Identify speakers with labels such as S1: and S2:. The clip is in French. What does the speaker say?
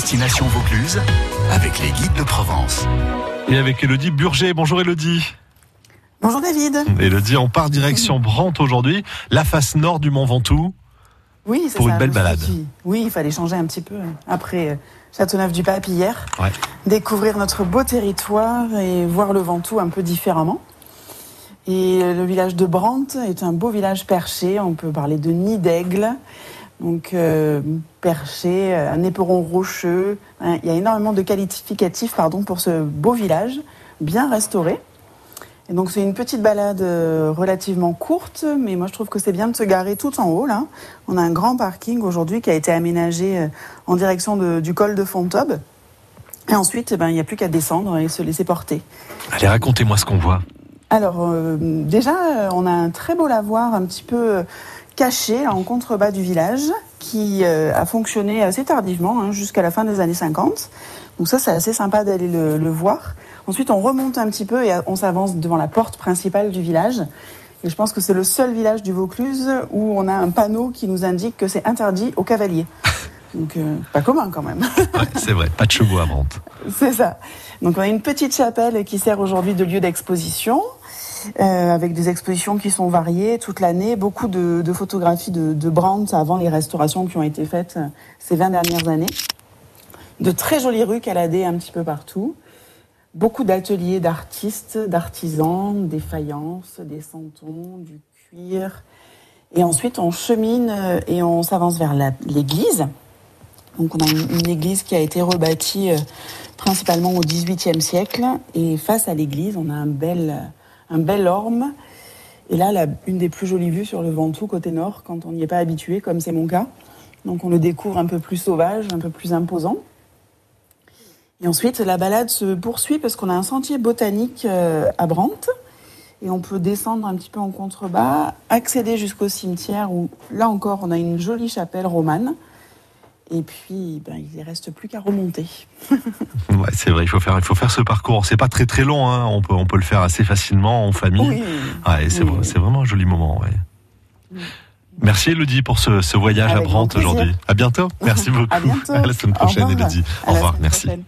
S1: Destination Vaucluse avec les guides de Provence.
S2: Et avec Elodie Burger. Bonjour Elodie.
S3: Bonjour David.
S2: Elodie, on part direction Brantes aujourd'hui, la face nord du Mont Ventoux.
S3: Oui, c'est
S2: Pour
S3: ça,
S2: une belle balade.
S3: Oui, il fallait changer un petit peu après euh, Châteauneuf-du-Pape hier.
S2: Ouais.
S3: Découvrir notre beau territoire et voir le Ventoux un peu différemment. Et euh, le village de Brantes est un beau village perché. On peut parler de nid d'aigle. Donc euh, perché, euh, un éperon rocheux. Hein, Il y a énormément de qualificatifs pardon, pour ce beau village, bien restauré. Et donc c'est une petite balade euh, relativement courte, mais moi je trouve que c'est bien de se garer tout en haut là. On a un grand parking aujourd'hui qui a été aménagé en direction de- du col de Fontaube. Et ensuite, eh ben, il n'y a plus qu'à descendre et se laisser porter.
S2: Allez, racontez-moi ce qu'on voit.
S3: Alors euh, déjà, on a un très beau lavoir un petit peu caché en contrebas du village qui euh, a fonctionné assez tardivement, hein, jusqu'à la fin des années 50. Donc ça, c'est assez sympa d'aller le, le voir. Ensuite, on remonte un petit peu et euh, on s'avance devant la porte principale du village. Et je pense que c'est le seul village du Vaucluse où on a un panneau qui nous indique que c'est interdit aux cavaliers. Donc, euh, pas commun quand même.
S2: Ouais, c'est vrai, pas de chevaux à Brantes.
S3: C'est ça. Donc on a une petite chapelle qui sert aujourd'hui de lieu d'exposition, euh, avec des expositions qui sont variées toute l'année, beaucoup de, photographies de, de Brandt avant les restaurations qui ont été faites euh, ces 20 dernières années. De très jolies rues caladées un petit peu partout. Beaucoup d'ateliers d'artistes, d'artisans, des faïences, des santons, du cuir. Et ensuite, on chemine euh, et on s'avance vers l'église. Donc, on a une, église qui a été rebâtie principalement au XVIIIe siècle. Et face à l'église, on a un bel, un bel orme. Et là, une des plus jolies vues sur le Ventoux, côté nord, quand on n'y est pas habitué, comme c'est mon cas. Donc, on le découvre un peu plus sauvage, un peu plus imposant. Et ensuite, la balade se poursuit parce qu'on a un sentier botanique euh, à Brantes. Et on peut descendre un petit peu en contrebas, accéder jusqu'au cimetière où, là encore, on a une jolie chapelle romane. Et puis, ben, il ne reste plus qu'à remonter.
S2: Ouais, c'est vrai, il faut faire, il faut faire ce parcours. C'est pas très très long, hein. on, peut, on peut le faire assez facilement en famille.
S3: Oui.
S2: Ouais, c'est
S3: Oui.
S2: c'est vraiment un joli moment. Ouais. Merci Elodie pour ce, ce voyage à
S3: Avec plaisir.
S2: aujourd'hui. À bientôt. Merci beaucoup.
S3: À bientôt.
S2: À la semaine
S3: Au
S2: prochaine
S3: revoir.
S2: Elodie. Au revoir. Merci.
S3: prochaine.